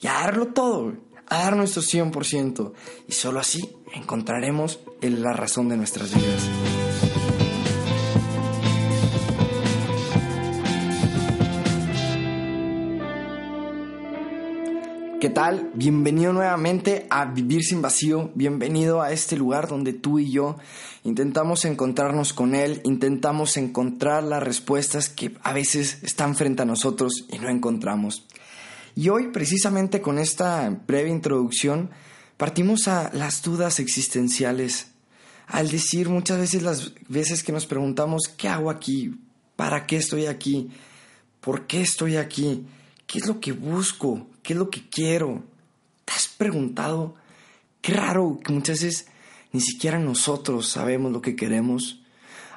y a darlo todo, a dar nuestro 100%. Y solo así encontraremos la razón de nuestras vidas. ¿Qué tal? Bienvenido nuevamente a Vivir sin Vacío, bienvenido a este lugar donde tú y yo intentamos encontrarnos con Él, intentamos encontrar las respuestas que a veces están frente a nosotros y no encontramos. Y hoy, precisamente con esta breve introducción, partimos a las dudas existenciales, al decir muchas veces las veces que nos preguntamos, ¿qué hago aquí? ¿Para qué estoy aquí? ¿Por qué estoy aquí? ¿Qué es lo que busco? ¿Qué es lo que quiero? ¿Te has preguntado? Qué raro que muchas veces ni siquiera nosotros sabemos lo que queremos.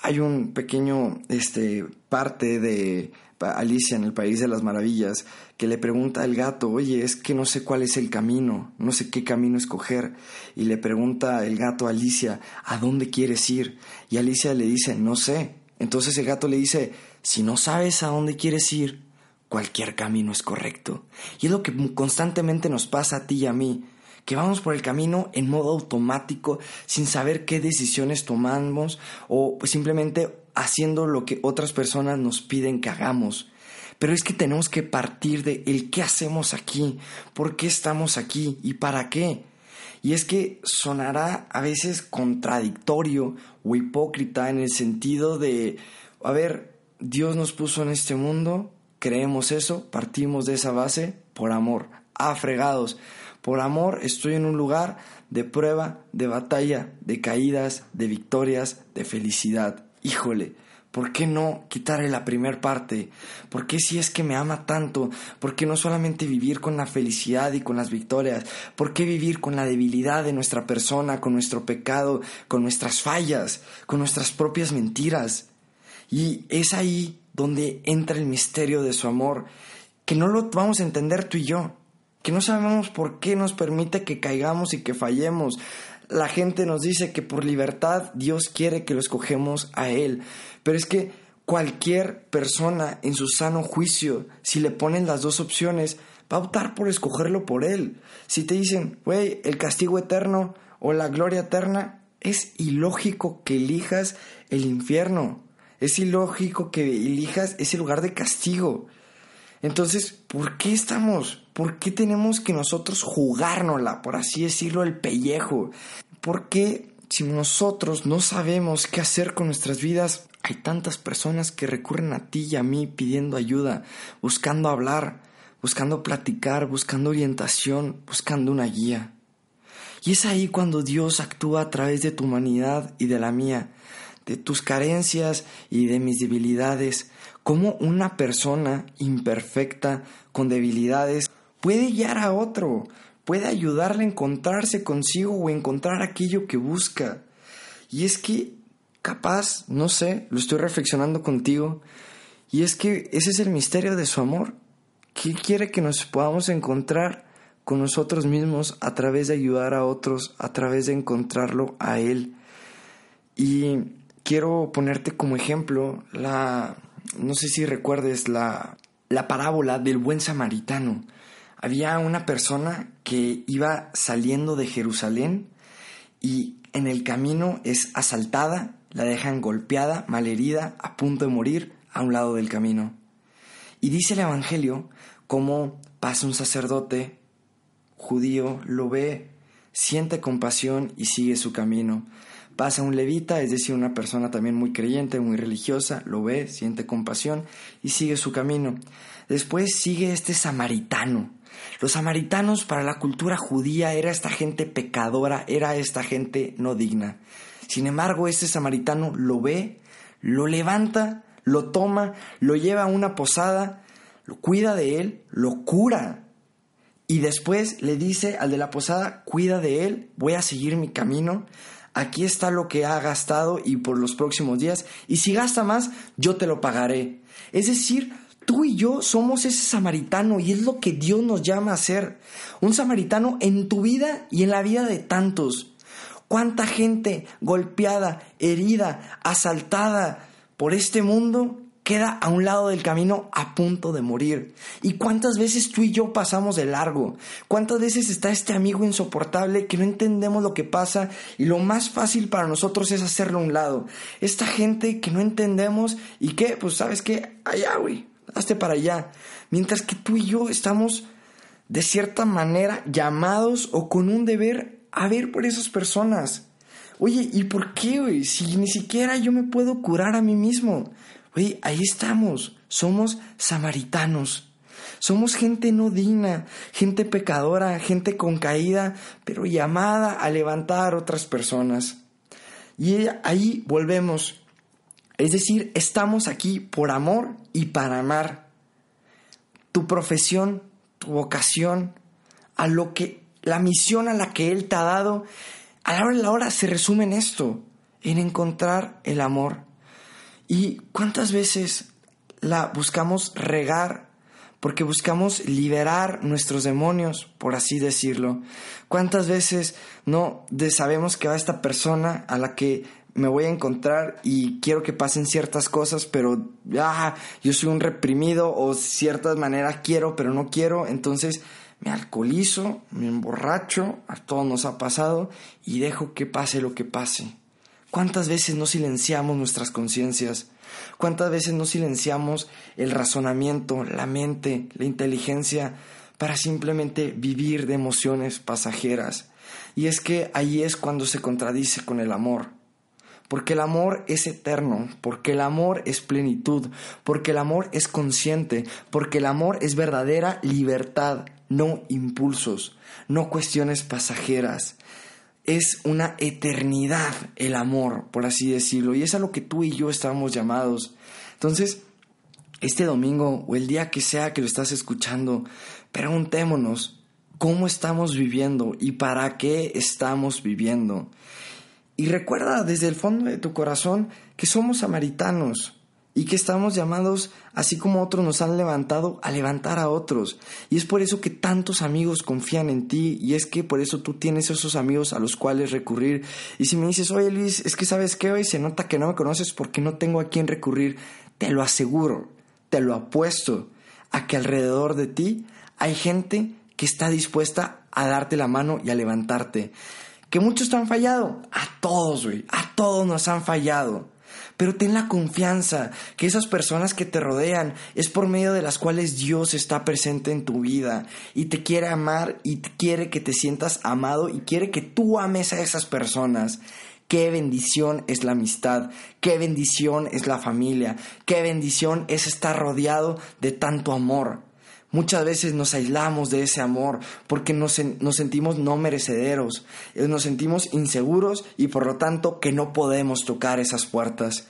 Hay un pequeño este, parte de Alicia en el País de las Maravillas que le pregunta al gato, oye, es que no sé cuál es el camino, no sé qué camino escoger. Y le pregunta el gato a Alicia, ¿a dónde quieres ir? Y Alicia le dice, no sé. Entonces el gato le dice, si no sabes a dónde quieres ir, cualquier camino es correcto. Y es lo que constantemente nos pasa a ti y a mí, que vamos por el camino en modo automático, sin saber qué decisiones tomamos o simplemente haciendo lo que otras personas nos piden que hagamos. Pero es que tenemos que partir de el qué hacemos aquí, por qué estamos aquí y para qué. Y es que sonará a veces contradictorio o hipócrita en el sentido de, a ver, Dios nos puso en este mundo creemos eso, partimos de esa base por amor, afregados. Por amor estoy en un lugar de prueba, de batalla, de caídas, de victorias, de felicidad. Híjole, ¿por qué no quitarle la primer parte? ¿Por qué si es que me ama tanto? ¿Por qué no solamente vivir con la felicidad y con las victorias? ¿Por qué vivir con la debilidad de nuestra persona, con nuestro pecado, con nuestras fallas, con nuestras propias mentiras? Y es ahí donde entra el misterio de su amor, que no lo vamos a entender tú y yo, que no sabemos por qué nos permite que caigamos y que fallemos. La gente nos dice que por libertad Dios quiere que lo escogemos a Él, pero es que cualquier persona en su sano juicio, si le ponen las dos opciones, va a optar por escogerlo por Él. Si te dicen, güey, el castigo eterno o la gloria eterna, es ilógico que elijas el infierno. Es ilógico que elijas ese lugar de castigo. Entonces, ¿por qué estamos? ¿Por qué tenemos que nosotros jugárnosla, por así decirlo, el pellejo? ¿Por qué si nosotros no sabemos qué hacer con nuestras vidas, hay tantas personas que recurren a ti y a mí pidiendo ayuda, buscando hablar, buscando platicar, buscando orientación, buscando una guía? Y es ahí cuando Dios actúa a través de tu humanidad y de la mía, de tus carencias y de mis debilidades, cómo una persona imperfecta con debilidades puede guiar a otro, puede ayudarle a encontrarse consigo o encontrar aquello que busca. Y es que, capaz, no sé, lo estoy reflexionando contigo, y es que ese es el misterio de su amor, que quiere que nos podamos encontrar con nosotros mismos a través de ayudar a otros, a través de encontrarlo a Él. Y quiero ponerte como ejemplo la, no sé si recuerdes la, la parábola del buen samaritano. Había una persona que iba saliendo de Jerusalén y en el camino es asaltada, la dejan golpeada, malherida, a punto de morir a un lado del camino. Y dice el Evangelio cómo pasa un sacerdote judío, lo ve, siente compasión y sigue su camino. Pasa un levita, es decir, una persona también muy creyente, muy religiosa, lo ve, siente compasión y sigue su camino. Después sigue este samaritano. Los samaritanos para la cultura judía era esta gente pecadora, era esta gente no digna. Sin embargo, este samaritano lo ve, lo levanta, lo toma, lo lleva a una posada, lo cuida de él, lo cura. Y después le dice al de la posada, cuida de él, voy a seguir mi camino aquí está lo que ha gastado y por los próximos días, y si gasta más, yo te lo pagaré. Es decir, tú y yo somos ese samaritano y es lo que Dios nos llama a ser. Un samaritano en tu vida y en la vida de tantos. ¿Cuánta gente golpeada, herida, asaltada por este mundo queda a un lado del camino a punto de morir. ¿Y cuántas veces tú y yo pasamos de largo? ¿Cuántas veces está este amigo insoportable que no entendemos lo que pasa y lo más fácil para nosotros es hacerlo a un lado? Esta gente que no entendemos y que, pues sabes qué, allá, güey, hazte para allá. Mientras que tú y yo estamos de cierta manera llamados o con un deber a ver por esas personas. Oye, ¿y por qué, güey? Si ni siquiera yo me puedo curar a mí mismo. Oye, ahí estamos. Somos samaritanos. Somos gente no digna, gente pecadora, gente con caída, pero llamada a levantar otras personas. Y ahí volvemos. Es decir, estamos aquí por amor y para amar. Tu profesión, tu vocación, a lo que la misión a la que Él te ha dado a la hora de la hora se resume en esto, en encontrar el amor. ¿Y cuántas veces la buscamos regar porque buscamos liberar nuestros demonios, por así decirlo? ¿Cuántas veces no sabemos que va esta persona a la que me voy a encontrar y quiero que pasen ciertas cosas, pero ah, yo soy un reprimido o ciertas maneras quiero, pero no quiero, entonces me alcoholizo, me emborracho, a todos nos ha pasado y dejo que pase lo que pase. ¿Cuántas veces no silenciamos nuestras conciencias? ¿Cuántas veces no silenciamos el razonamiento, la mente, la inteligencia para simplemente vivir de emociones pasajeras? Y es que ahí es cuando se contradice con el amor. Porque el amor es eterno, porque el amor es plenitud, porque el amor es consciente, porque el amor es verdadera libertad, no impulsos, no cuestiones pasajeras. Es una eternidad el amor, por así decirlo, y es a lo que tú y yo estamos llamados. Entonces, este domingo o el día que sea que lo estás escuchando, preguntémonos cómo estamos viviendo y para qué estamos viviendo. Y recuerda desde el fondo de tu corazón que somos samaritanos, y que estamos llamados, así como otros nos han levantado, a levantar a otros. Y es por eso que tantos amigos confían en ti y es que por eso tú tienes esos amigos a los cuales recurrir. Y si me dices, oye Luis, es que sabes que hoy se nota que no me conoces porque no tengo a quién recurrir, te lo aseguro, te lo apuesto, a que alrededor de ti hay gente que está dispuesta a darte la mano y a levantarte. Que muchos te han fallado, a todos, güey, a todos nos han fallado. Pero ten la confianza que esas personas que te rodean es por medio de las cuales Dios está presente en tu vida y te quiere amar y quiere que te sientas amado y quiere que tú ames a esas personas. Qué bendición es la amistad, qué bendición es la familia, qué bendición es estar rodeado de tanto amor. Muchas veces nos aislamos de ese amor porque nos, sentimos no merecederos, eh, nos sentimos inseguros y por lo tanto que no podemos tocar esas puertas.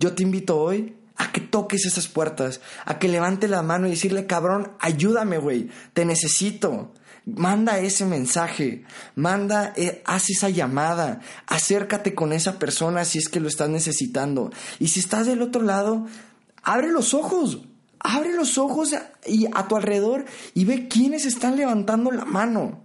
Yo te invito hoy a que toques esas puertas, a que levante la mano y decirle, cabrón, ayúdame, güey, te necesito. Manda ese mensaje, manda, eh, haz esa llamada, acércate con esa persona si es que lo estás necesitando. Y si estás del otro lado, abre los ojos, Abre los ojos y a tu alrededor y ve quiénes están levantando la mano.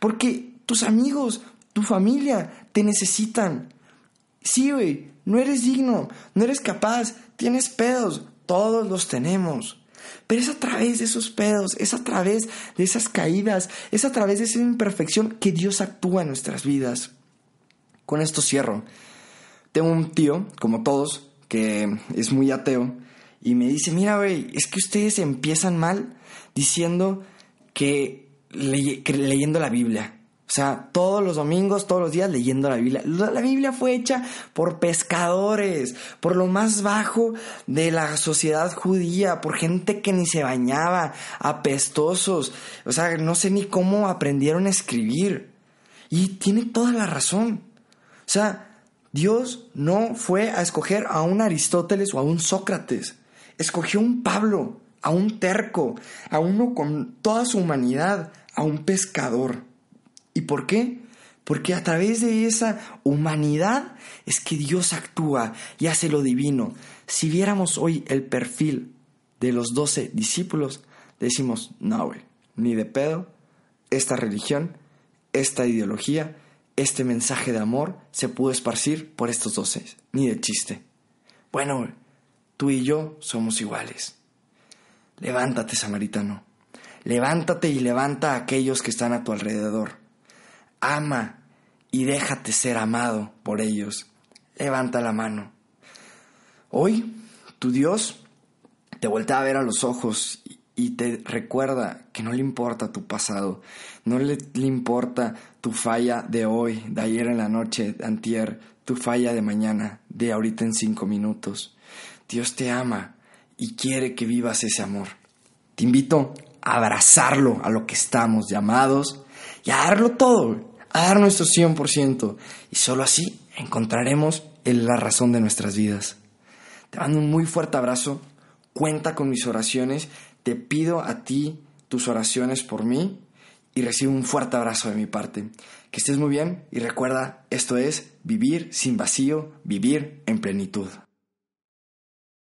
Porque tus amigos, tu familia te necesitan. Sí, güey, no eres digno, no eres capaz, tienes pedos, todos los tenemos. Pero es a través de esos pedos, es a través de esas caídas, es a través de esa imperfección que Dios actúa en nuestras vidas. Con esto cierro. Tengo un tío, como todos, que es muy ateo, y me dice, mira, güey, es que ustedes empiezan mal diciendo que, leyendo la Biblia. O sea, todos los domingos, todos los días leyendo la Biblia. La Biblia fue hecha por pescadores, por lo más bajo de la sociedad judía, por gente que ni se bañaba, apestosos. O sea, no sé ni cómo aprendieron a escribir. Y tiene toda la razón. O sea, Dios no fue a escoger a un Aristóteles o a un Sócrates. Escogió un Pablo, a un terco, a uno con toda su humanidad, a un pescador. ¿Y por qué? Porque a través de esa humanidad es que Dios actúa y hace lo divino. Si viéramos hoy el perfil de los doce discípulos, decimos, no, güey, ni de pedo, esta religión, esta ideología, este mensaje de amor se pudo esparcir por estos doce, ni de chiste. Bueno, Tú y yo somos iguales. Levántate, samaritano. Levántate y levanta a aquellos que están a tu alrededor. Ama y déjate ser amado por ellos. Levanta la mano. Hoy, tu Dios te voltea a ver a los ojos y te recuerda que no le importa tu pasado, no le, importa tu falla de hoy, de ayer en la noche, de antier, tu falla de mañana, de ahorita en cinco minutos. Dios te ama y quiere que vivas ese amor. Te invito a abrazarlo a lo que estamos llamados y a darlo todo, a dar nuestro 100%. Y solo así encontraremos la razón de nuestras vidas. Te mando un muy fuerte abrazo. Cuenta con mis oraciones te pido a ti tus oraciones por mí y recibo un fuerte abrazo de mi parte. Que estés muy bien y recuerda, esto es vivir sin vacío, vivir en plenitud.